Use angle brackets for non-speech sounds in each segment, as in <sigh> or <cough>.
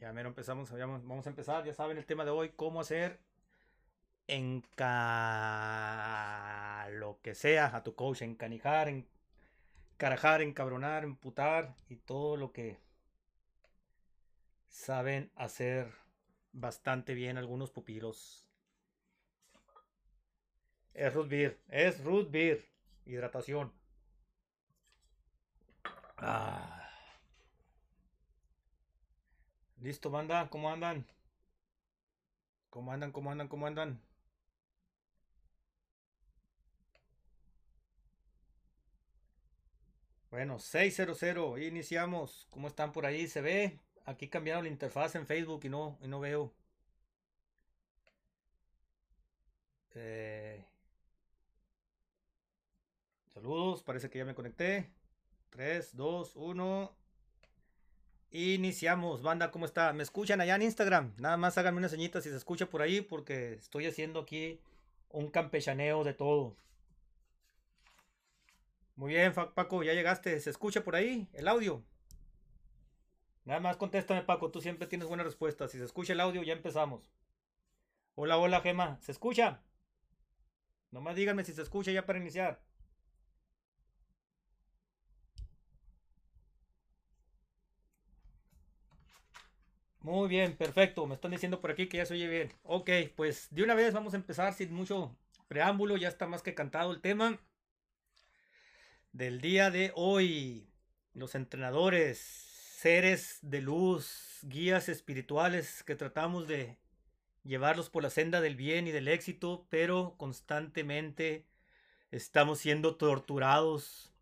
Ya mero empezamos, vamos a empezar, ya saben el tema de hoy, cómo hacer lo que sea a tu coach, encanijar, encarajar, encabronar, emputar y todo lo que saben hacer bastante bien algunos pupilos. Es root beer, es root beer, hidratación. Ah. Listo, banda, ¿cómo andan? ¿Cómo andan? ¿Cómo andan? ¿Cómo andan? Bueno, 600, iniciamos. ¿Cómo están por ahí? ¿Se ve? Aquí cambiaron la interfaz en Facebook y no, y no veo. Eh, saludos, parece que ya me conecté. 3, 2, 1. Iniciamos, banda, ¿cómo está? ¿Me escuchan allá en Instagram? Nada más háganme una señita si se escucha por ahí porque estoy haciendo aquí un campechaneo de todo. Muy bien, Paco, ya llegaste. ¿Se escucha por ahí el audio? Nada más contéstame, Paco, tú siempre tienes buena respuesta. Si se escucha el audio, ya empezamos. Hola, hola, Gema. ¿Se escucha? Nomás díganme si se escucha ya para iniciar. Muy bien, perfecto. Me están diciendo por aquí que ya se oye bien. Ok, pues de una vez vamos a empezar sin mucho preámbulo. Ya está más que cantado el tema del día de hoy. Los entrenadores, seres de luz, guías espirituales que tratamos de llevarlos por la senda del bien y del éxito, pero constantemente estamos siendo torturados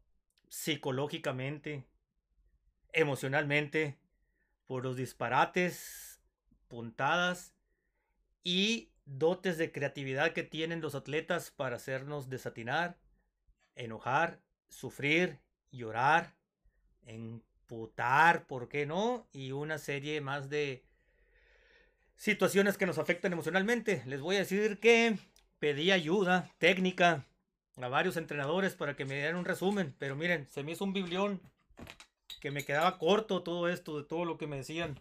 psicológicamente, emocionalmente por los disparates, puntadas y dotes de creatividad que tienen los atletas para hacernos desatinar, enojar, sufrir, llorar, emputar, ¿por qué no? Y una serie más de situaciones que nos afectan emocionalmente. Les voy a decir que pedí ayuda técnica a varios entrenadores para que me dieran un resumen, pero miren, se me hizo un biblión que me quedaba corto todo esto, de todo lo que me decían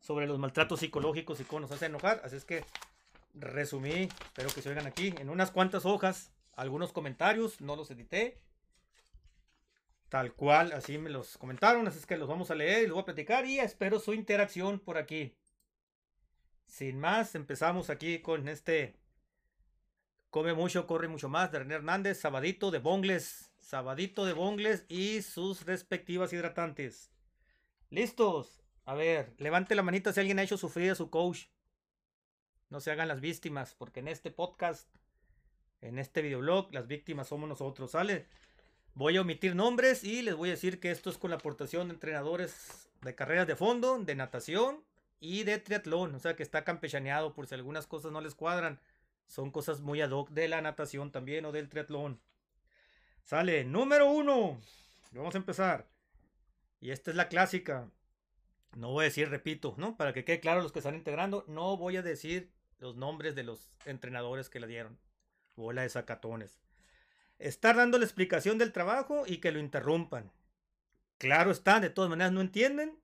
sobre los maltratos psicológicos y cómo nos hace enojar. Así es que resumí, espero que se oigan aquí, en unas cuantas hojas, algunos comentarios, no los edité. Tal cual, así me los comentaron, así es que los vamos a leer y los voy a platicar y espero su interacción por aquí. Sin más, empezamos aquí con este Come mucho, corre mucho más de René Hernández, Sabadito de Bongles, sabadito de bongles y sus respectivas hidratantes. ¿Listos? A ver, levante la manita si alguien ha hecho sufrir a su coach. No se hagan las víctimas, porque en este podcast, en este videoblog, las víctimas somos nosotros, ¿sale? Voy a omitir nombres y les voy a decir que esto es con la aportación de entrenadores de carreras de fondo, de natación y de triatlón. O sea que está campechaneado por si algunas cosas no les cuadran. Son cosas muy ad hoc de la natación también o del triatlón. Sale, número uno. Vamos a empezar. Y esta es la clásica. No voy a decir, repito, ¿no? Para que quede claro los que están integrando, no voy a decir los nombres de los entrenadores que le dieron. Bola de sacatones. Estar dando la explicación del trabajo y que lo interrumpan. Claro está, de todas maneras no entienden.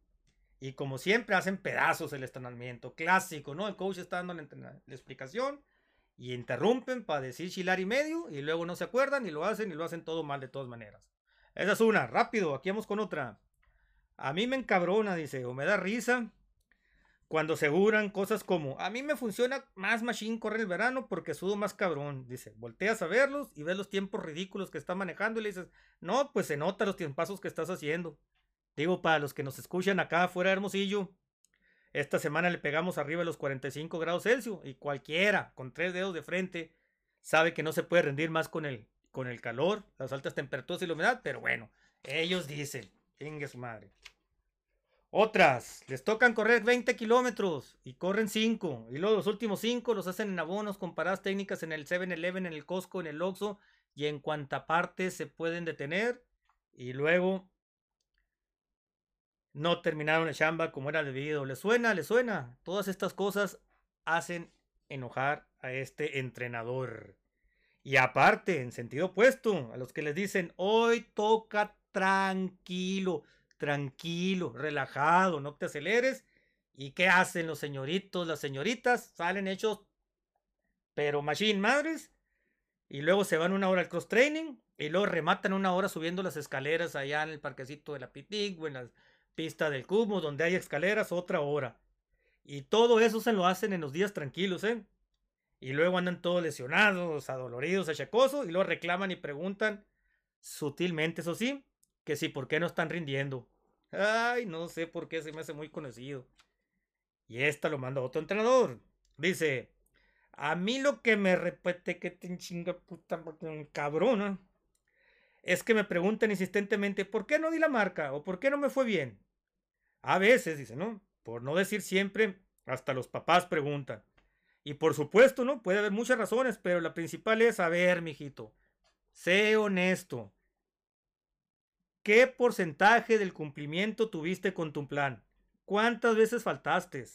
Y como siempre hacen pedazos el entrenamiento. Clásico, ¿no? El coach está dando la, la explicación y interrumpen para decir chilar y medio y luego no se acuerdan y lo hacen y lo hacen todo mal de todas maneras. Esa es una, rápido, aquí vamos con otra. A mí me encabrona, dice, o me da risa cuando aseguran cosas como, a mí me funciona más machine correr el verano porque sudo más cabrón. Dice, volteas a verlos y ves los tiempos ridículos que está manejando y le dices, no, pues se nota los tiempos que estás haciendo. Digo, para los que nos escuchan acá afuera Hermosillo, esta semana le pegamos arriba de los 45 grados Celsius y cualquiera con tres dedos de frente sabe que no se puede rendir más con el, con el calor, las altas temperaturas y la humedad, pero bueno, ellos dicen, ingue su madre. Otras, les tocan correr 20 kilómetros y corren 5. Y luego los últimos 5 los hacen en abonos con paradas técnicas en el 7-Eleven, en el Costco, en el Oxxo y en cuanta parte se pueden detener. Y luego no terminaron el chamba como era debido. ¿Le suena? ¿Le suena? Todas estas cosas hacen enojar a este entrenador. Y aparte, en sentido opuesto, a los que les dicen, hoy toca tranquilo, tranquilo, relajado, no te aceleres. ¿Y qué hacen los señoritos, las señoritas? Salen hechos, pero machine madres. Y luego se van una hora al cross training. Y luego rematan una hora subiendo las escaleras allá en el parquecito de la Pitic o en la pista del Cubo, donde hay escaleras, otra hora. Y todo eso se lo hacen en los días tranquilos, ¿eh? Y luego andan todos lesionados, adoloridos, achacosos, y luego reclaman y preguntan, sutilmente, eso sí, que si por qué no están rindiendo. Ay, no sé por qué se me hace muy conocido. Y esta lo manda otro entrenador. Dice, a mí lo que me repete que te chinga puta cabrona es que me preguntan insistentemente por qué no di la marca o por qué no me fue bien. A veces, dice, ¿no? Por no decir siempre, hasta los papás preguntan. Y por supuesto, ¿no? Puede haber muchas razones, pero la principal es, a ver, mijito, sé honesto. ¿Qué porcentaje del cumplimiento tuviste con tu plan? ¿Cuántas veces faltaste?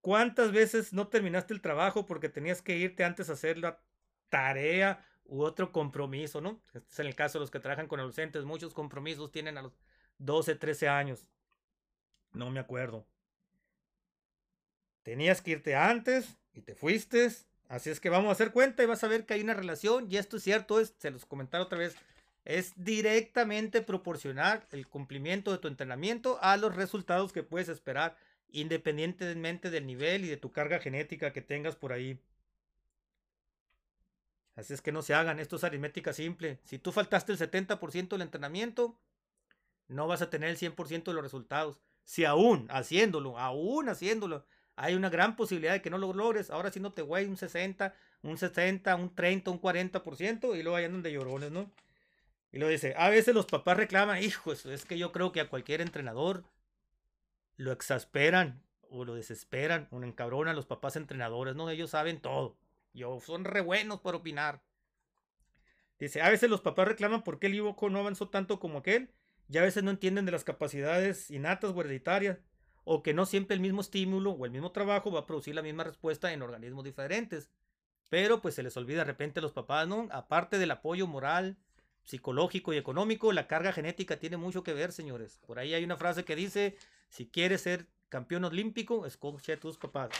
¿Cuántas veces no terminaste el trabajo porque tenías que irte antes a hacer la tarea u otro compromiso, ¿no? Este es en el caso de los que trabajan con adolescentes. Muchos compromisos tienen a los 12, 13 años. No me acuerdo. Tenías que irte antes y te fuiste. Así es que vamos a hacer cuenta y vas a ver que hay una relación. Y esto es cierto, es, se los comentaré otra vez. Es directamente proporcional el cumplimiento de tu entrenamiento a los resultados que puedes esperar, independientemente del nivel y de tu carga genética que tengas por ahí. Así es que no se hagan, esto es aritmética simple. Si tú faltaste el 70% del entrenamiento, no vas a tener el 100% de los resultados. Si aún haciéndolo, aún haciéndolo, hay una gran posibilidad de que no lo logres, ahora sí no te güey un 60, un 60, un 30, un 40% y luego hay andan de llorones, ¿no? Y lo dice, a veces los papás reclaman, hijo, es que yo creo que a cualquier entrenador lo exasperan o lo desesperan o encabronan los papás entrenadores, ¿no? Ellos saben todo. Yo, son re buenos por opinar. Dice, a veces los papás reclaman por qué el Ivoco no avanzó tanto como aquel, y a veces no entienden de las capacidades innatas o hereditarias, o que no siempre el mismo estímulo o el mismo trabajo va a producir la misma respuesta en organismos diferentes. Pero pues se les olvida de repente a los papás, ¿no? Aparte del apoyo moral, psicológico y económico, la carga genética tiene mucho que ver, señores. Por ahí hay una frase que dice, si quieres ser campeón olímpico, escoge a tus papás.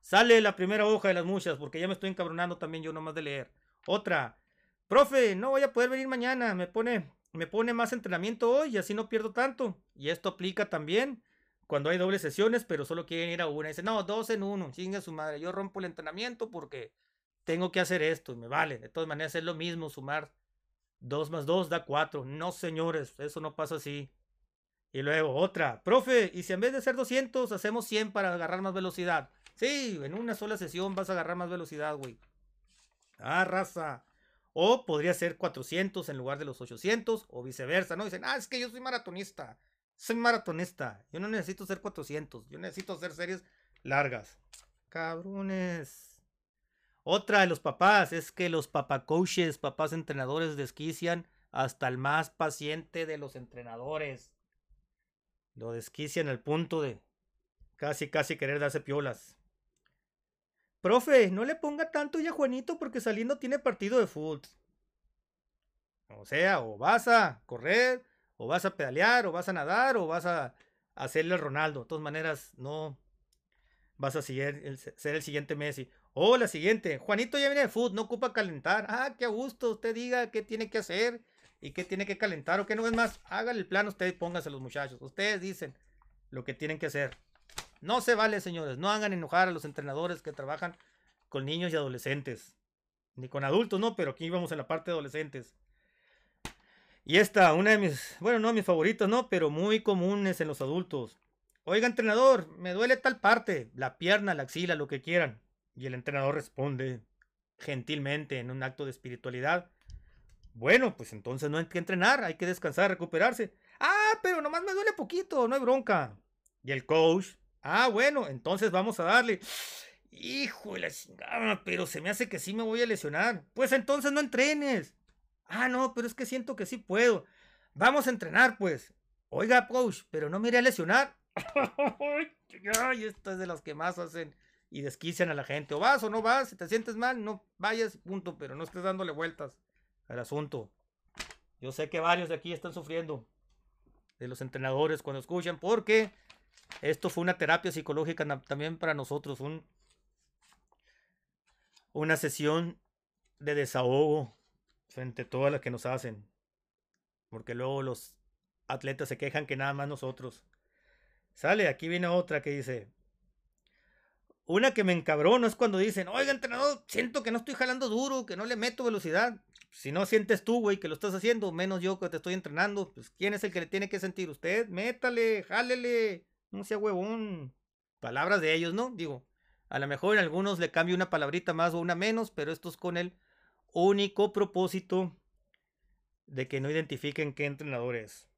Sale la primera hoja de las muchas, porque ya me estoy encabronando también yo nomás de leer. Otra. Profe, no voy a poder venir mañana. Me pone, me pone más entrenamiento hoy y así no pierdo tanto. Y esto aplica también cuando hay dobles sesiones, pero solo quieren ir a una. Dice, no, dos en uno. Chinga su madre. Yo rompo el entrenamiento porque tengo que hacer esto y me vale. De todas maneras es lo mismo sumar. Dos más dos da cuatro. No, señores, eso no pasa así. Y luego otra. Profe, ¿y si en vez de hacer 200 hacemos 100 para agarrar más velocidad? Sí, en una sola sesión vas a agarrar más velocidad, güey. Ah, raza. O podría ser 400 en lugar de los 800 o viceversa, ¿no? Dicen, ah, es que yo soy maratonista. Soy maratonista. Yo no necesito ser 400. Yo necesito hacer series largas. Cabrones. Otra de los papás es que los papacoaches, papás entrenadores, desquician hasta el más paciente de los entrenadores. Lo desquician al punto de casi, casi querer darse piolas. Profe, no le ponga tanto ya Juanito porque saliendo tiene partido de fútbol. O sea, o vas a correr, o vas a pedalear, o vas a nadar, o vas a hacerle al Ronaldo. De todas maneras, no vas a ser el siguiente Messi. O la siguiente, Juanito ya viene de fútbol, no ocupa calentar. Ah, qué a gusto, usted diga qué tiene que hacer y qué tiene que calentar o qué no es más. Hágale el plan usted y póngase a los muchachos. Ustedes dicen lo que tienen que hacer. No se vale, señores. No hagan enojar a los entrenadores que trabajan con niños y adolescentes. Ni con adultos, no, pero aquí vamos en la parte de adolescentes. Y esta, una de mis, bueno, no mis favoritos, no, pero muy comunes en los adultos. Oiga, entrenador, me duele tal parte, la pierna, la axila, lo que quieran. Y el entrenador responde gentilmente en un acto de espiritualidad. Bueno, pues entonces no hay que entrenar, hay que descansar, recuperarse. Ah, pero nomás me duele poquito, no hay bronca. Y el coach Ah, bueno, entonces vamos a darle. Hijo de la chingada, pero se me hace que sí me voy a lesionar. Pues entonces no entrenes. Ah, no, pero es que siento que sí puedo. Vamos a entrenar, pues. Oiga, coach, pero no me iré a lesionar. <laughs> Ay, esta es de las que más hacen y desquician a la gente. O vas o no vas, si te sientes mal, no vayas, punto, pero no estés dándole vueltas al asunto. Yo sé que varios de aquí están sufriendo de los entrenadores cuando escuchan, porque Esto fue una terapia psicológica también para nosotros, un, una sesión de desahogo frente a todas las que nos hacen. Porque luego los atletas se quejan que nada más nosotros. Sale, aquí viene otra que dice, una que me encabrono es cuando dicen, oiga, entrenador, siento que no estoy jalando duro, que no le meto velocidad. Si no sientes tú, güey, que lo estás haciendo, menos yo que te estoy entrenando, pues ¿quién es el que le tiene que sentir? Usted, métale, jálele, no sea huevón. Palabras de ellos, ¿no? Digo, a lo mejor en algunos le cambio una palabrita más o una menos, pero esto es con el único propósito de que no identifiquen qué entrenador es.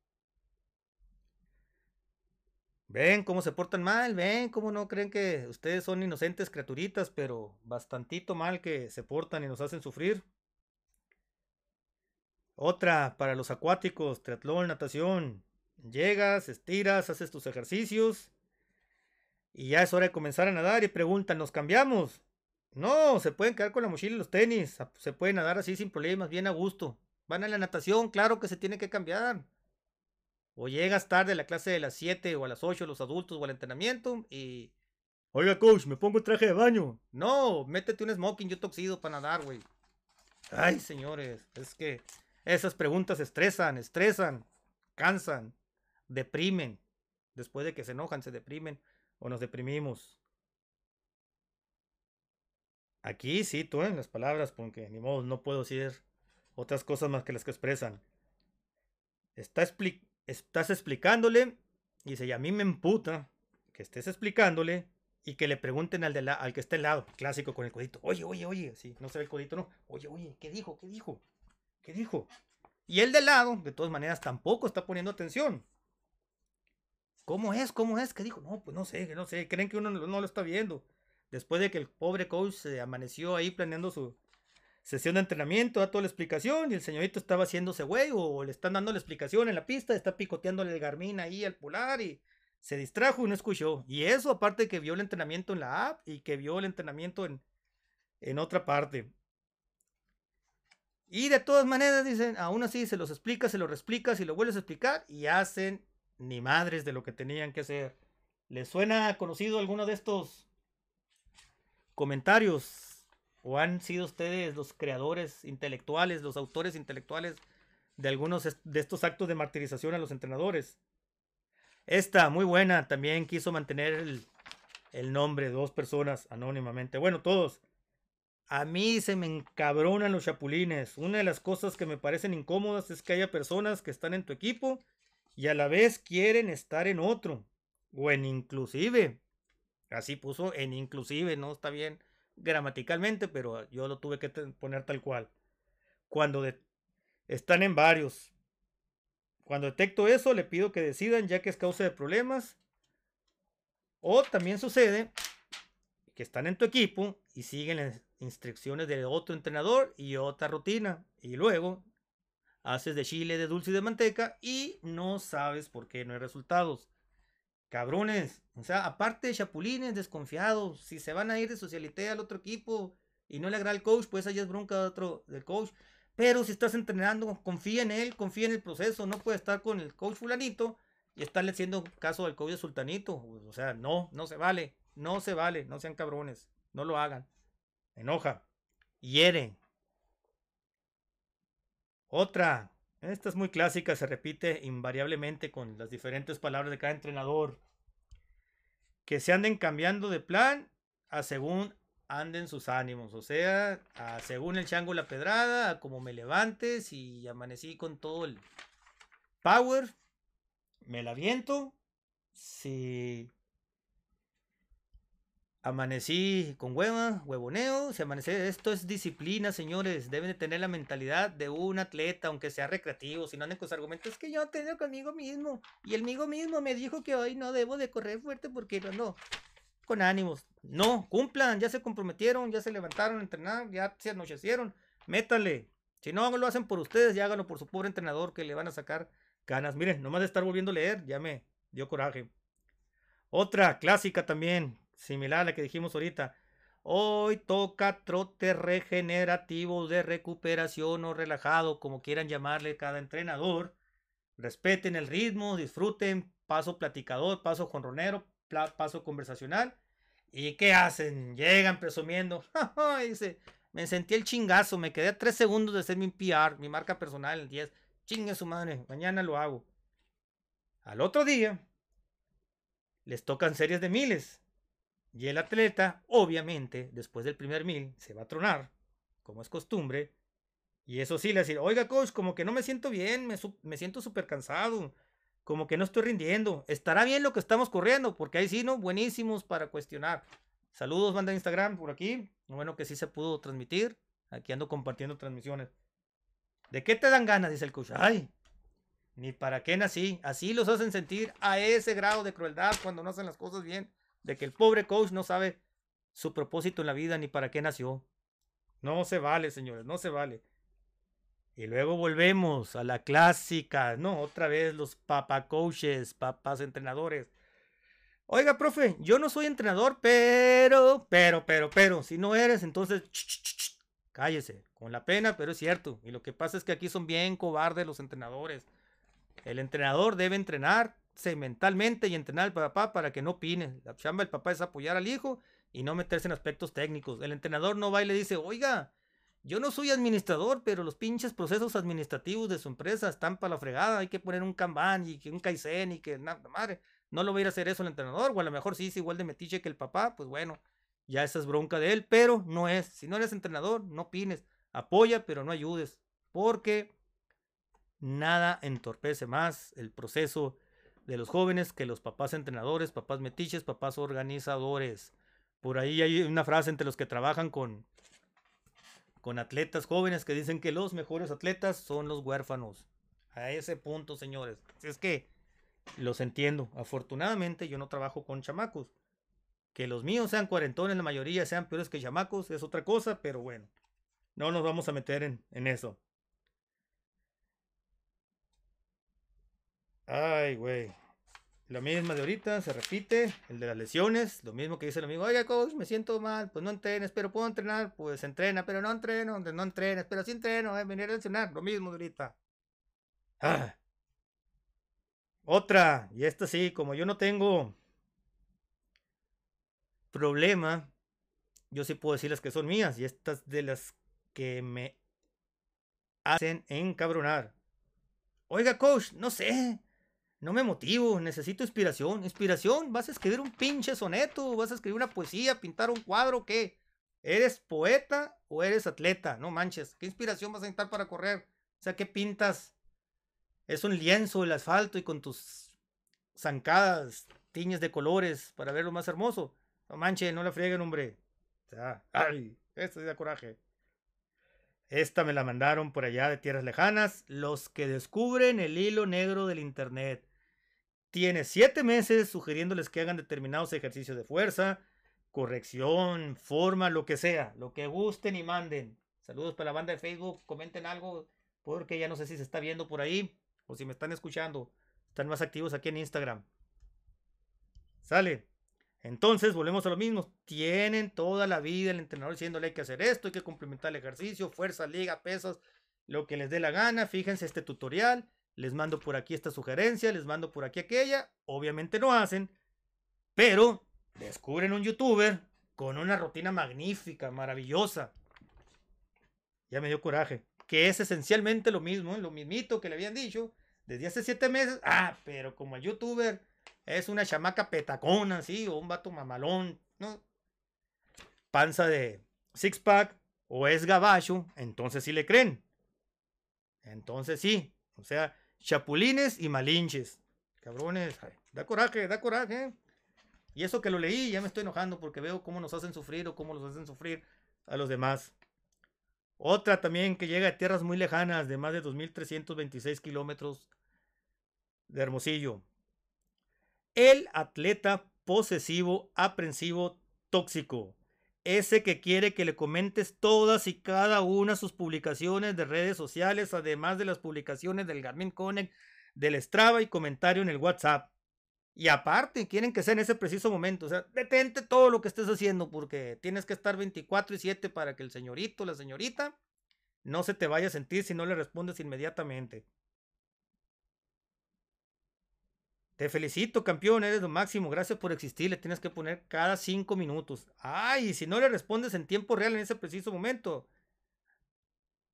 Ven cómo se portan mal, ven cómo no creen que ustedes son inocentes criaturitas, pero bastantito mal que se portan y nos hacen sufrir. Otra para los acuáticos, triatlón, natación. Llegas, estiras, haces tus ejercicios y ya es hora de comenzar a nadar y preguntan, ¿nos cambiamos? No, se pueden quedar con la mochila y los tenis, se pueden nadar así sin problemas, bien a gusto. Van a la natación, claro que se tiene que cambiar. O llegas tarde a la clase de las 7 o a las 8 los adultos o al entrenamiento y... Oiga, coach, me pongo traje de baño. No, métete un smoking, yo toxido para nadar, güey. Ay, señores, es que esas preguntas estresan, estresan, cansan, deprimen. Después de que se enojan, se deprimen o nos deprimimos. Aquí sí, tú en las palabras, porque ni modo, no puedo decir otras cosas más que las que expresan. Está explicando estás explicándole, y dice, y a mí me emputa que estés explicándole y que le pregunten al, de la, al que esté al lado, clásico con el codito, oye, oye, oye, sí, no se ve el codito, no, oye, oye, ¿qué dijo? ¿Qué dijo? ¿Qué dijo? Y el de lado, de todas maneras, tampoco está poniendo atención. ¿Cómo es? ¿Cómo es? ¿Qué dijo? No, pues no sé, no sé, creen que uno no lo está viendo. Después de que el pobre coach se amaneció ahí planeando su, sesión de entrenamiento, da toda la explicación y el señorito estaba haciéndose güey o le están dando la explicación en la pista, está picoteándole el Garmin ahí al polar y se distrajo y no escuchó. Y eso aparte que vio el entrenamiento en la app y que vio el entrenamiento en, en otra parte. Y de todas maneras dicen, aún así se los explica, se los reexplica, si lo vuelves a explicar y hacen ni madres de lo que tenían que hacer. ¿Les suena conocido alguno de estos comentarios? ¿O han sido ustedes los creadores intelectuales, los autores intelectuales de algunos de estos actos de martirización a los entrenadores? Esta, muy buena, también quiso mantener el, el nombre de dos personas anónimamente. Bueno, todos. A mí se me encabronan los chapulines. Una de las cosas que me parecen incómodas es que haya personas que están en tu equipo y a la vez quieren estar en otro. O en inclusive. Así puso en inclusive, ¿no? Está bien gramaticalmente, pero yo lo tuve que poner tal cual. Cuando están en varios. Cuando detecto eso, le pido que decidan ya que es causa de problemas. O también sucede que están en tu equipo y siguen las instrucciones de otro entrenador y otra rutina. Y luego haces de chile, de dulce y de manteca y no sabes por qué no hay resultados. Cabrones, o sea, aparte de chapulines, desconfiados, si se van a ir de socialité al otro equipo y no le agrada al coach, pues allá es bronca de otro, del coach. Pero si estás entrenando, confía en él, confía en el proceso, no puede estar con el coach fulanito y estarle haciendo caso al coach de sultanito. O sea, no, no se vale, no se vale, no sean cabrones, no lo hagan. Enoja, hieren. Otra, esta es muy clásica, se repite invariablemente con las diferentes palabras de cada entrenador. Que se anden cambiando de plan a según anden sus ánimos. O sea, a según el chango la pedrada, a como me levantes y amanecí con todo el power. Me la viento. Si Amanecí con hueva, huevoneo, se amanece. Esto es disciplina, señores. Deben de tener la mentalidad de un atleta, aunque sea recreativo. Si no anden con argumentos, es que yo tengo conmigo mismo. Y el amigo mismo me dijo que hoy no debo de correr fuerte porque no ando con ánimos. No, cumplan, ya se comprometieron, ya se levantaron a entrenar, ya se anochecieron. Métale. Si no lo hacen por ustedes, ya háganlo por su pobre entrenador que le van a sacar ganas. Miren, nomás de estar volviendo a leer, ya me dio coraje. Otra clásica también, similar a la que dijimos ahorita. Hoy toca trote regenerativo de recuperación o relajado, como quieran llamarle cada entrenador. respeten el ritmo, disfruten, paso platicador, paso jonronero, paso conversacional. ¿Y qué hacen? Llegan presumiendo. <laughs> Dice, me sentí el chingazo, me quedé a tres segundos de hacer mi PR, mi marca personal en 10. Chingue su madre, mañana lo hago. Al otro día, les tocan series de miles. Y el atleta, obviamente, después del primer mil, se va a tronar, como es costumbre. Y eso sí, le decir, oiga, coach, como que no me siento bien, me, me siento súper cansado, como que no estoy rindiendo. ¿Estará bien lo que estamos corriendo? Porque ahí sí, ¿no? Buenísimos para cuestionar. Saludos, banda de Instagram, por aquí. Bueno, que sí se pudo transmitir. Aquí ando compartiendo transmisiones. ¿De qué te dan ganas? Dice el coach. Ay, ni para qué nací. Así los hacen sentir a ese grado de crueldad cuando no hacen las cosas bien. De que el pobre coach no sabe su propósito en la vida ni para qué nació. No se vale, señores, no se vale. Y luego volvemos a la clásica, ¿no? Otra vez los papa coaches, papás entrenadores. Oiga, profe, yo no soy entrenador, pero, pero, pero, pero, si no eres, entonces, cállese, con la pena, pero es cierto. Y lo que pasa es que aquí son bien cobardes los entrenadores. El entrenador debe entrenarse mentalmente y entrenar al papá para que no opine. La chamba del papá es apoyar al hijo y no meterse en aspectos técnicos. El entrenador no va y le dice, oiga, yo no soy administrador, pero los pinches procesos administrativos de su empresa están para la fregada. Hay que poner un Kanban y que un Kaizen y que nada, madre. No lo va a ir a hacer eso el entrenador, o a lo mejor sí es igual de metiche que el papá, pues bueno, ya esa es bronca de él, pero no es. Si no eres entrenador, no opines. Apoya, pero no ayudes. Porque nada entorpece más el proceso de los jóvenes que los papás entrenadores, papás metiches, papás organizadores. Por ahí hay una frase entre los que trabajan con, con atletas jóvenes que dicen que los mejores atletas son los huérfanos. A ese punto, señores. Si es que los entiendo. Afortunadamente yo no trabajo con chamacos. Que los míos sean cuarentones, la mayoría sean peores que chamacos, es otra cosa, pero bueno. No nos vamos a meter en, en eso. Ay, güey. La misma de ahorita, se repite, el de las lesiones, lo mismo que dice el amigo, oye, coach, me siento mal, pues no entrenes, pero puedo entrenar, pues entrena, pero no entreno, no entrenes, pero sí entreno, eh, venir a lesionar, lo mismo de ahorita. Ah. Otra, y esta sí, como yo no tengo problema, yo sí puedo decirles que son mías, y estas de las que me hacen encabronar. Oiga, coach, no sé, no me motivo, necesito inspiración. Inspiración, vas a escribir un pinche soneto, vas a escribir una poesía, pintar un cuadro, ¿qué? ¿Eres poeta o eres atleta? No manches, ¿qué inspiración vas a necesitar para correr? O sea, ¿qué pintas? Es un lienzo el asfalto y con tus zancadas, tiñes de colores para verlo más hermoso. No manches, no la frieguen, hombre. O sea, ay, esto da coraje. Esta me la mandaron por allá de tierras lejanas, los que descubren el hilo negro del Internet tiene siete meses sugiriéndoles que hagan determinados ejercicios de fuerza, corrección, forma, lo que sea, lo que gusten y manden. Saludos para la banda de Facebook, comenten algo, porque ya no sé si se está viendo por ahí o si me están escuchando. Están más activos aquí en Instagram. Sale. Entonces, volvemos a lo mismo. Tienen toda la vida el entrenador diciéndole hay que hacer esto, hay que complementar el ejercicio, fuerza, liga, pesas, lo que les dé la gana. Fíjense este tutorial les mando por aquí esta sugerencia, les mando por aquí aquella, obviamente no hacen, pero descubren un youtuber con una rutina magnífica, maravillosa. Ya me dio coraje, que es esencialmente lo mismo, lo mismito que le habían dicho desde hace siete meses. Ah, pero como el youtuber es una chamaca petacona, sí, o un vato mamalón. Panza de six pack o es gabacho, entonces sí le creen. Entonces sí, o sea, chapulines y malinches. Cabrones, da coraje, da coraje. Y eso que lo leí, ya me estoy enojando porque veo cómo nos hacen sufrir o cómo los hacen sufrir a los demás. Otra también que llega a tierras muy lejanas, de más de 2.326 kilómetros de Hermosillo. El atleta posesivo, aprensivo, tóxico. Ese que quiere que le comentes todas y cada una sus publicaciones de redes sociales, además de las publicaciones del Garmin Connect, del Strava y comentario en el WhatsApp. Y aparte, quieren que sea en ese preciso momento. O sea, detente todo lo que estés haciendo porque tienes que estar 24 y 7 para que el señorito, la señorita, no se te vaya a sentir si no le respondes inmediatamente. Te felicito, campeón, eres lo máximo. Gracias por existir. Le tienes que poner cada cinco minutos. Ay, si no le respondes en tiempo real en ese preciso momento,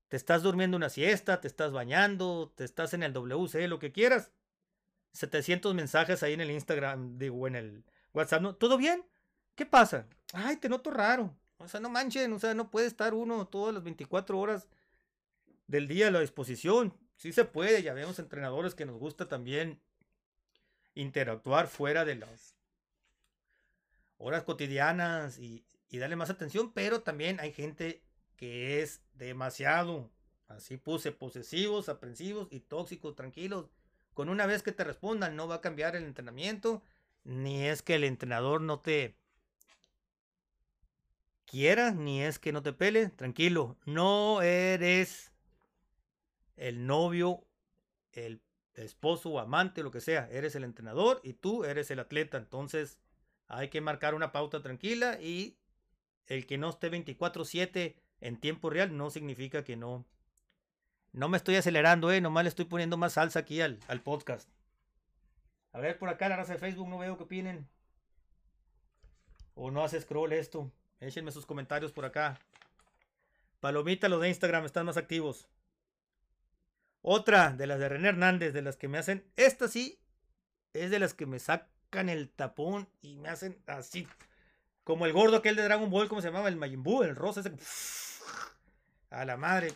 te estás durmiendo una siesta, te estás bañando, te estás en el WC, lo que quieras. 700 mensajes ahí en el Instagram, digo, en el WhatsApp. ¿no? ¿Todo bien? ¿Qué pasa? Ay, te noto raro. O sea, no manchen, o sea, no puede estar uno todas las 24 horas del día a la disposición. Sí se puede, ya vemos entrenadores que nos gusta también interactuar fuera de las horas cotidianas y, darle más atención, pero también hay gente que es demasiado, así puse, posesivos, aprensivos y tóxicos, tranquilos. Con una vez que te respondan, no va a cambiar el entrenamiento, ni es que el entrenador no te quiera, ni es que no te pele, tranquilo, no eres el novio, el esposo o amante, lo que sea, eres el entrenador y tú eres el atleta. Entonces hay que marcar una pauta tranquila y el que no esté 24/7 en tiempo real no significa que no. No me estoy acelerando, eh, nomás le estoy poniendo más salsa aquí al, al podcast. A ver, por acá la raza de Facebook no veo que opinen. O no hace scroll esto. Échenme sus comentarios por acá. Palomita, los de Instagram están más activos. Otra de las de René Hernández, de las que me hacen. Esta sí es de las que me sacan el tapón y me hacen así. Como el gordo aquel de Dragon Ball, ¿cómo se llamaba? El Majin el rosa ese. A la madre.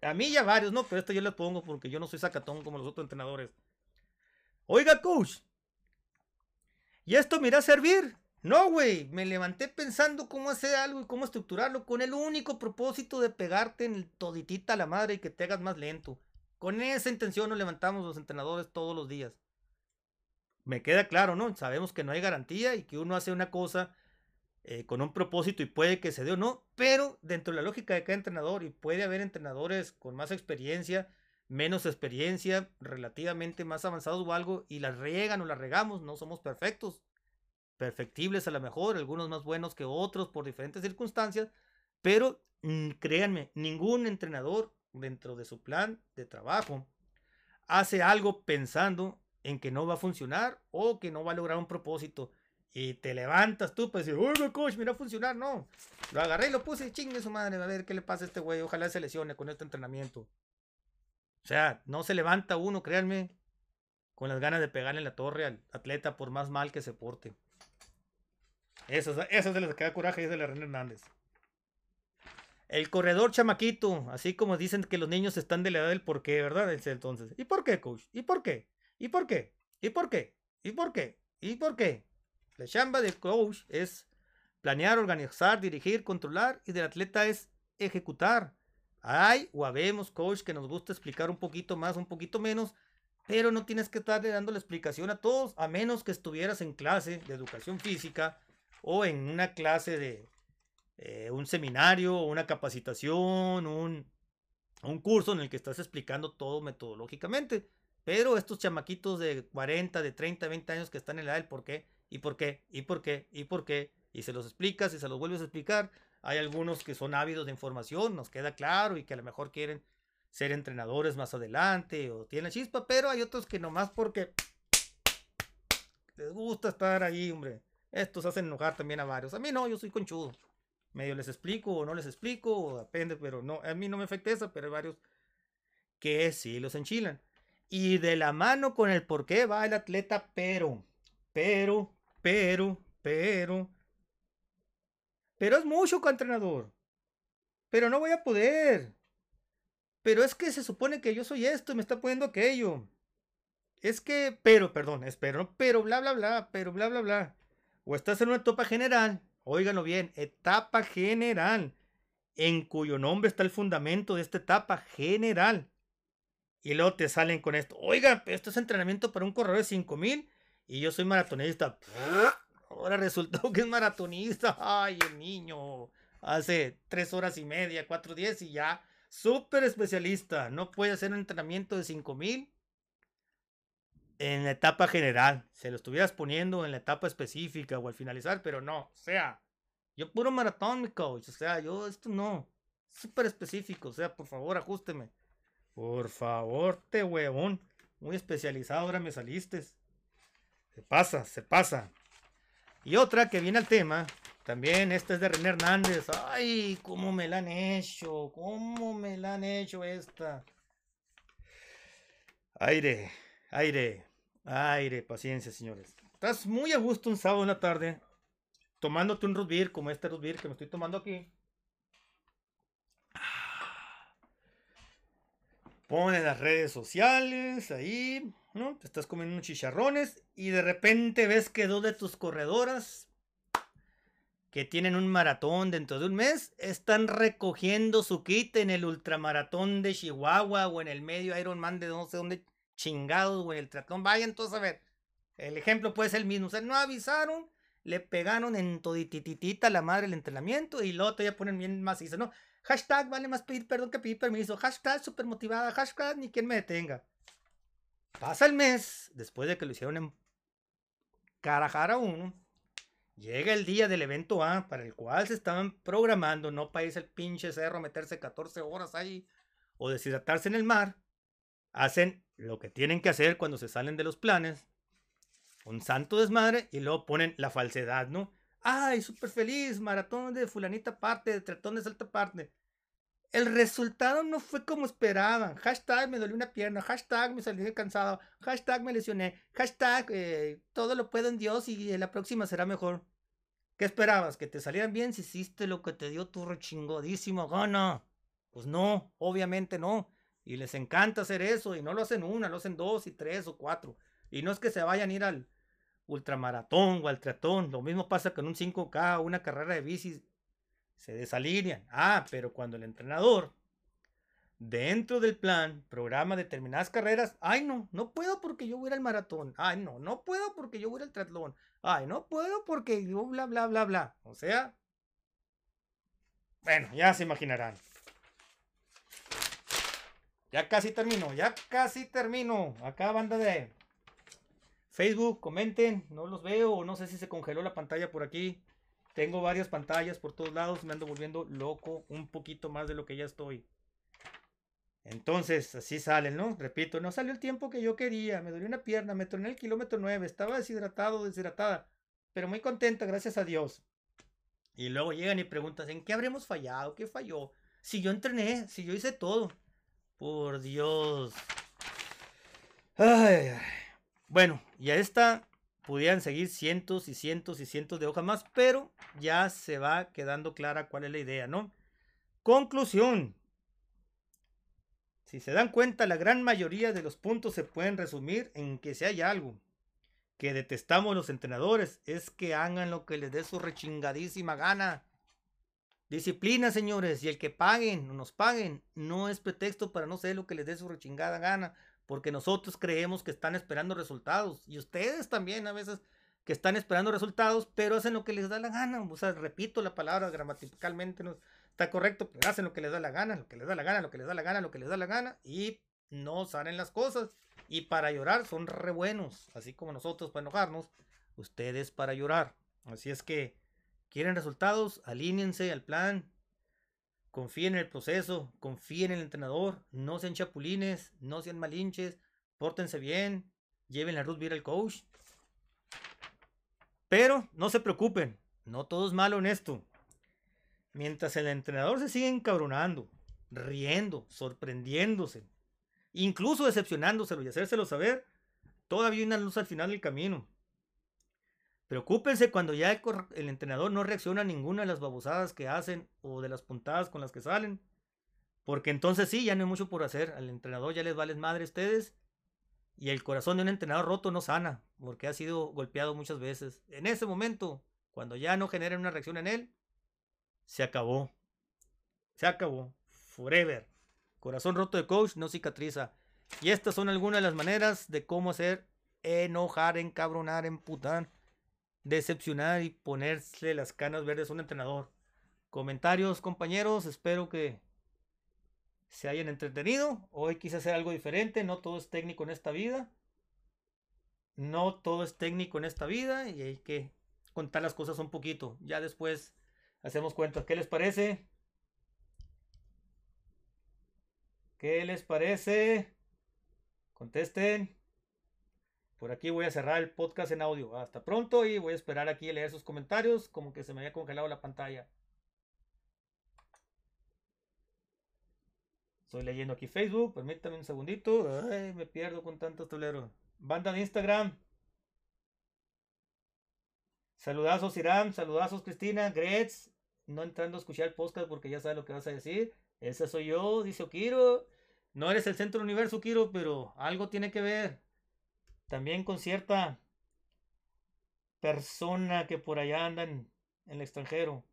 A mí ya varios, ¿no? Pero esto yo le pongo porque yo no soy sacatón como los otros entrenadores. Oiga, coach. ¿Y esto me irá a servir? No, güey. Me levanté pensando cómo hacer algo y cómo estructurarlo con el único propósito de pegarte en el toditita a la madre y que te hagas más lento. Con esa intención nos levantamos los entrenadores todos los días. Me queda claro, ¿no? Sabemos que no hay garantía y que uno hace una cosa eh, con un propósito y puede que se dé o no, pero dentro de la lógica de cada entrenador y puede haber entrenadores con más experiencia, menos experiencia, relativamente más avanzados o algo y las riegan o las regamos, no somos perfectos, perfectibles a lo mejor, algunos más buenos que otros por diferentes circunstancias, pero mm, créanme, ningún entrenador dentro de su plan de trabajo, hace algo pensando en que no va a funcionar o que no va a lograr un propósito. Y te levantas tú para decir, oiga, coach, mira funcionar. No, lo agarré y lo puse chingue su madre, a ver qué le pasa a este güey. Ojalá se lesione con este entrenamiento. O sea, no se levanta uno, créanme, con las ganas de pegarle la torre al atleta por más mal que se porte. Eso, eso es de los que da coraje y es de la René Hernández. El corredor chamaquito, así como dicen que los niños están de la edad del por qué, ¿verdad? Entonces, ¿y por qué, coach? ¿Y por qué? ¿Y por qué? ¿Y por qué? ¿Y por qué? ¿Y por qué? La chamba del coach es planear, organizar, dirigir, controlar y del atleta es ejecutar. Hay o habemos coach que nos gusta explicar un poquito más, un poquito menos, pero no tienes que estarle dando la explicación a todos, a menos que estuvieras en clase de educación física o en una clase de, eh, un seminario, una capacitación, un, un curso en el que estás explicando todo metodológicamente. Pero estos chamaquitos de 40, de 30, 20 años que están en la del por qué, y por qué, y por qué, y por qué, y se los explicas y se los vuelves a explicar. Hay algunos que son ávidos de información, nos queda claro, y que a lo mejor quieren ser entrenadores más adelante o tienen chispa, pero hay otros que nomás porque les gusta estar ahí, hombre. Estos hacen enojar también a varios. A mí no, yo soy conchudo medio les explico o no les explico, o depende, pero no, a mí no me afecta eso, pero hay varios que sí los enchilan. Y de la mano con el por qué va el atleta, pero, pero, pero, pero, pero es mucho, entrenador. Pero no voy a poder. Pero es que se supone que yo soy esto y me está poniendo aquello. Es que, pero, perdón, espero, pero, bla, bla, bla, pero, bla, bla, bla. O estás en una topa general Óiganlo bien, etapa general, en cuyo nombre está el fundamento de esta etapa general. Y luego te salen con esto. Oiga, esto es entrenamiento para un corredor de 5000 y yo soy maratonista. <laughs> Ahora resultó que es maratonista. Ay, el niño. Hace tres horas y media, cuatro días y ya. Súper especialista. No puede hacer un entrenamiento de 5000 en la etapa general. Se lo estuvieras poniendo en la etapa específica o al finalizar, pero no. O sea, yo puro maratón, mi coach. O sea, yo esto no. Súper específico. O sea, por favor, ajusteme. Por favor, te huevón. Muy especializado, ahora me saliste. Se pasa, se pasa. Y otra que viene al tema, también esta es de René Hernández. Ay, cómo me la han hecho, cómo me la han hecho esta. Aire, aire, aire, paciencia, señores. Estás muy a gusto un sábado en la tarde, tomándote un root como este root que me estoy tomando aquí. Pone las redes sociales ahí, ¿no? Te estás comiendo unos chicharrones y de repente ves que dos de tus corredoras que tienen un maratón dentro de un mes están recogiendo su kit en el ultramaratón de Chihuahua o en el medio Ironman de no sé dónde chingados, güey, el triatlón. Vayan todos a ver. El ejemplo puede ser el mismo. O sea, no avisaron, le pegaron en todititita la madre el entrenamiento y luego ya ponen bien macizo, ¿no? Hashtag vale más pedir perdón que pedir permiso. Hashtag super motivada. Hashtag ni quien me detenga. Pasa el mes, después de que lo hicieron en Carajara uno. Llega el día del evento A, para el cual se estaban programando, no para irse al pinche cerro, meterse 14 horas ahí o deshidratarse en el mar. Hacen lo que tienen que hacer cuando se salen de los planes. Un santo desmadre y luego ponen la falsedad, ¿no? Ay, súper feliz, maratón de fulanita parte, de tratón de salta parte. El resultado no fue como esperaban. Hashtag me dolió una pierna. Hashtag me salí cansado. Hashtag me lesioné. Hashtag eh, todo lo puedo en Dios y la próxima será mejor. ¿Qué esperabas? ¿Que te salieran bien si hiciste lo que te dio tu rechingodísimo gana? Pues no, obviamente no. Y les encanta hacer eso. Y no lo hacen una, lo hacen dos y tres o cuatro. Y no es que se vayan a ir al ultramaratón o al triatlón. Lo mismo pasa con un 5K o una carrera de bici se desalinean. Ah, pero cuando el entrenador dentro del plan programa determinadas carreras, ay no, no puedo porque yo voy al maratón. Ay no, no puedo porque yo voy al triatlón. Ay, no puedo porque yo bla bla bla bla. O sea, bueno, ya se imaginarán. Ya casi termino, ya casi termino. Acá banda de Facebook, comenten, no los veo, no sé si se congeló la pantalla por aquí. Tengo varias pantallas por todos lados, me ando volviendo loco un poquito más de lo que ya estoy. Entonces, así salen, ¿no? Repito, no salió el tiempo que yo quería, me dolió una pierna, me torné el kilómetro 9, estaba deshidratado, deshidratada, pero muy contenta, gracias a Dios. Y luego llegan y preguntan, ¿en qué habremos fallado? ¿Qué falló? Si yo entrené, si yo hice todo. Por Dios. Ay, Bueno, y a esta pudieran seguir cientos y cientos y cientos de hojas más, pero ya se va quedando clara cuál es la idea, ¿no? Conclusión. Si se dan cuenta, la gran mayoría de los puntos se pueden resumir en que si hay algo que detestamos los entrenadores, es que hagan lo que les dé su rechingadísima gana. Disciplina, señores, y el que paguen o nos paguen no es pretexto para no hacer lo que les dé su rechingada gana porque nosotros creemos que están esperando resultados y ustedes también a veces que están esperando resultados, pero hacen lo que les da la gana. O sea, repito la palabra gramaticalmente, está correcto, pero hacen lo que les da la gana, lo que les da la gana, lo que les da la gana, lo que les da la gana y no salen las cosas. Y para llorar son re buenos, así como nosotros para enojarnos, ustedes para llorar. Así es que quieren resultados, alínense al plan, confíen en el proceso, confíen en el entrenador, no sean chapulines, no sean malinches, pórtense bien, lleven la Ruth al coach. Pero no se preocupen, no todo es malo en esto. Mientras el entrenador se sigue encabronando, riendo, sorprendiéndose, incluso decepcionándoselo y hacérselo saber, todavía hay una luz al final del camino. Preocúpense cuando ya el, entrenador no reacciona a ninguna de las babosadas que hacen o de las puntadas con las que salen. Porque entonces sí, ya no hay mucho por hacer. Al entrenador ya les valen madre a ustedes. Y el corazón de un entrenador roto no sana, porque ha sido golpeado muchas veces. En ese momento, cuando ya no generen una reacción en él, se acabó. Se acabó. Forever. Corazón roto de coach no cicatriza. Y estas son algunas de las maneras de cómo hacer enojar, encabronar, emputar decepcionar y ponerse las canas verdes a un entrenador. Comentarios, compañeros, espero que se hayan entretenido. Hoy quise hacer algo diferente, no todo es técnico en esta vida. No todo es técnico en esta vida y hay que contar las cosas un poquito. Ya después hacemos cuentas. ¿Qué les parece? ¿Qué les parece? Contesten. Por aquí voy a cerrar el podcast en audio. Hasta pronto y voy a esperar aquí a leer sus comentarios, como que se me había congelado la pantalla. Estoy leyendo aquí Facebook, permítame un segundito. Ay, me pierdo con tantos toleros. Banda de Instagram. Saludazos Irán, saludazos Cristina, Gretz. No entrando a escuchar el podcast porque ya sabes lo que vas a decir. Ese soy yo, dice Okiro. No eres el centro del universo, Okiro, pero algo tiene que ver. También con cierta persona que por allá anda en, el extranjero.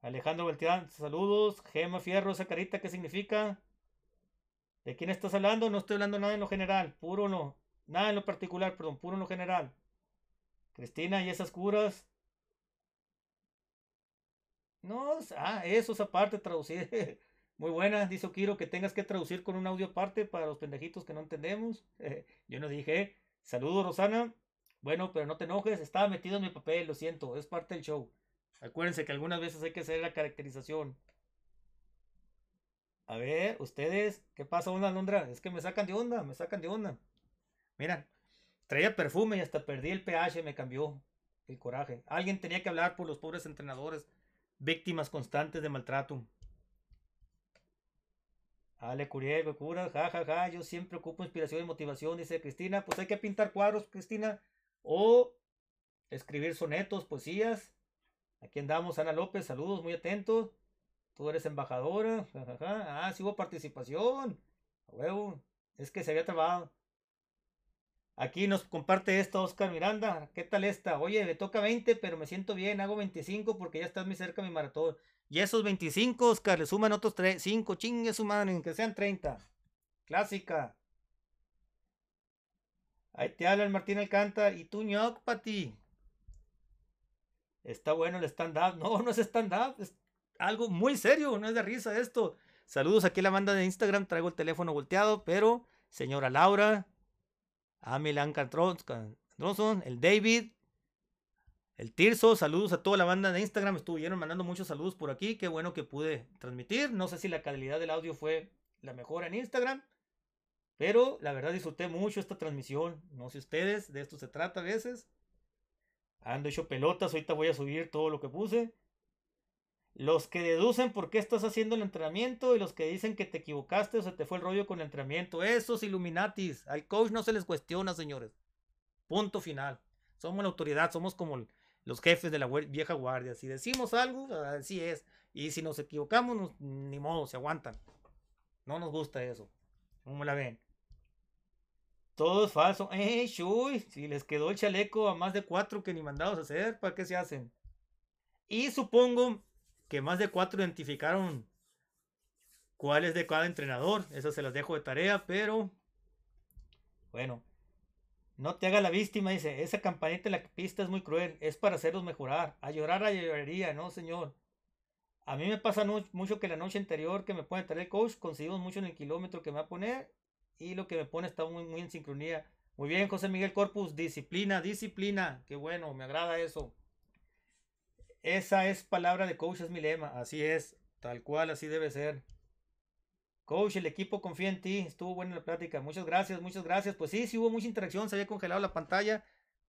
Alejandro Beltrán, saludos. Gema Fierro, esa carita, ¿qué significa? ¿De quién estás hablando? No estoy hablando nada en lo general, puro no. Nada en lo particular, perdón, puro en lo general. Cristina, ¿y esas curas? No, ah, eso es aparte, traducir. <laughs> Muy buena, dice Okiro, que tengas que traducir con un audio aparte para los pendejitos que no entendemos. Yo no dije, saludos Rosana. Bueno, pero no te enojes, estaba metido en mi papel, lo siento, es parte del show. Acuérdense que algunas veces hay que hacer la caracterización. A ver, ustedes, ¿qué pasa, onda, Londra? Es que me sacan de onda, me sacan de onda. Mira, traía perfume y hasta perdí el pH, me cambió el coraje. Alguien tenía que hablar por los pobres entrenadores, víctimas constantes de maltrato. Ale Curiel, cura, ja, ja, ja, yo siempre ocupo inspiración y motivación, dice Cristina. Pues hay que pintar cuadros, Cristina, o escribir sonetos, poesías. Aquí andamos, Ana López, saludos, muy atentos. Tú eres embajadora. Ah, sí hubo participación. huevo. Es que se había trabajado. Aquí nos comparte esta Oscar Miranda. ¿Qué tal esta? Oye, me toca 20, pero me siento bien. Hago 25 porque ya estás muy cerca mi maratón. Y esos 25, Oscar, le suman otros 3, 5. Chingue su madre, que sean 30. Clásica. Ahí te habla el Martín Alcántara. Y tú, ñoc, ti Está bueno el stand-up. No, no es stand-up algo muy serio, no es de risa esto. Saludos aquí a la banda de Instagram, traigo el teléfono volteado, pero señora Laura, a Milan Cantronson, el David, el Tirso, saludos a toda la banda de Instagram, estuvieron mandando muchos saludos por aquí, qué bueno que pude transmitir, no sé si la calidad del audio fue la mejor en Instagram, pero la verdad disfruté mucho esta transmisión, no sé ustedes, de esto se trata a veces. Ando hecho pelotas, ahorita voy a subir todo lo que puse. Los que deducen por qué estás haciendo el entrenamiento y los que dicen que te equivocaste o se te fue el rollo con el entrenamiento. Esos Illuminatis. Al coach no se les cuestiona, señores. Punto final. Somos la autoridad, somos como los jefes de la vieja guardia. Si decimos algo, así es. Y si nos equivocamos, ni modo, se aguantan. No nos gusta eso. ¿Cómo la ven? Todo es falso. ¡Eh, shuy! Si les quedó el chaleco a más de cuatro que ni mandados a hacer, ¿para qué se hacen? Y supongo que más de cuatro identificaron cuál es de cada entrenador. Eso se las dejo de tarea, pero bueno, no te haga la víctima, dice, esa campanita en la pista es muy cruel, es para hacerlos mejorar. A llorar a lloraría, no señor. A mí me pasa mucho que la noche anterior que me pone traer el coach, conseguimos mucho en el kilómetro que me va a poner y lo que me pone está muy, muy en sincronía. Muy bien, José Miguel Corpus, disciplina, disciplina, qué bueno, me agrada eso. Esa es palabra de coach, es mi lema. Así es, tal cual, así debe ser. Coach, el equipo confía en ti. Estuvo buena la plática. Muchas gracias, muchas gracias. Pues sí, sí hubo mucha interacción. Se había congelado la pantalla.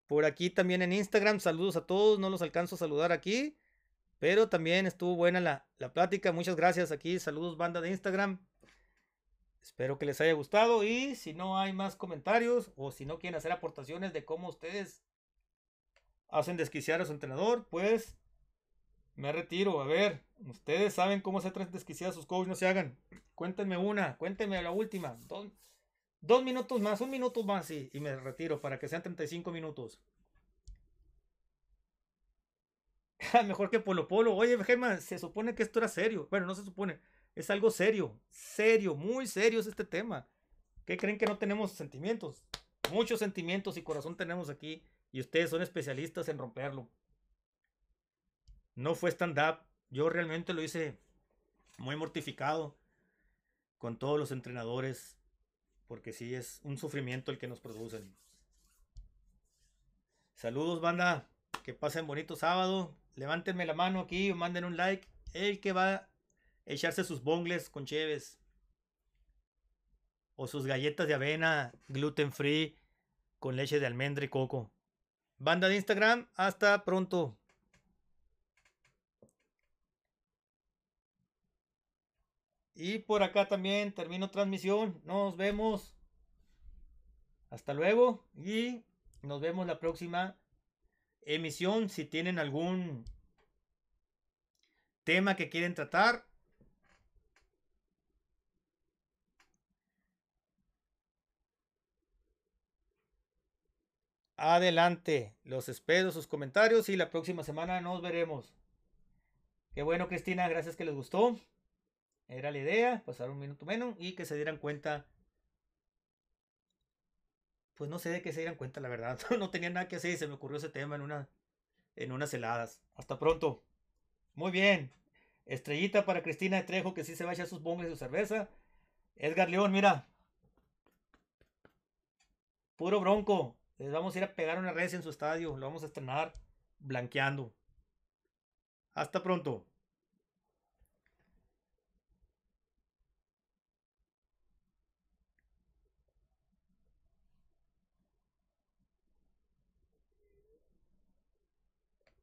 Por aquí también en Instagram. Saludos a todos. No los alcanzo a saludar aquí. Pero también estuvo buena la, la plática. Muchas gracias aquí. Saludos, banda de Instagram. Espero que les haya gustado. Y si no hay más comentarios o si no quieren hacer aportaciones de cómo ustedes hacen desquiciar a su entrenador, pues me retiro. A ver, ustedes saben cómo se desquiciar a sus coaches, no se hagan. Cuéntenme una, cuéntenme la última. Dos, minutos más, un minuto más y, y, me retiro para que sean 35 minutos. <laughs> Mejor que Polo Polo. Oye, Germán, se supone que esto era serio. Bueno, no se supone. Es algo serio. Serio, muy serio es este tema. ¿Qué creen que no tenemos sentimientos? Muchos sentimientos y corazón tenemos aquí. Y ustedes son especialistas en romperlo no fue stand-up. Yo realmente lo hice muy mortificado con todos los entrenadores, porque sí es un sufrimiento el que nos producen. Saludos, banda. Que pasen bonito sábado. Levántenme la mano aquí o manden un like. El que va a echarse sus bongles con cheves. O sus galletas de avena gluten free con leche de almendra y coco. Banda de Instagram, hasta pronto. Y por acá también termino transmisión. Nos vemos. Hasta luego y nos vemos la próxima emisión. Si tienen algún tema que quieren tratar, adelante. Los espero sus comentarios y la próxima semana nos veremos. Qué bueno, Cristina, gracias que les gustó. Era la idea, pasar un minuto menos y que se dieran cuenta pues no sé de qué se dieran cuenta, la verdad. <laughs> No tenía nada que hacer y se me ocurrió ese tema en, una, en unas heladas. Hasta pronto. Muy bien. Estrellita para Cristina de Trejo, que sí se vaya a sus bongos y su cerveza. Edgar León, mira. Puro bronco. Les vamos a ir a pegar una red en su estadio. Lo vamos a estrenar blanqueando. Hasta pronto.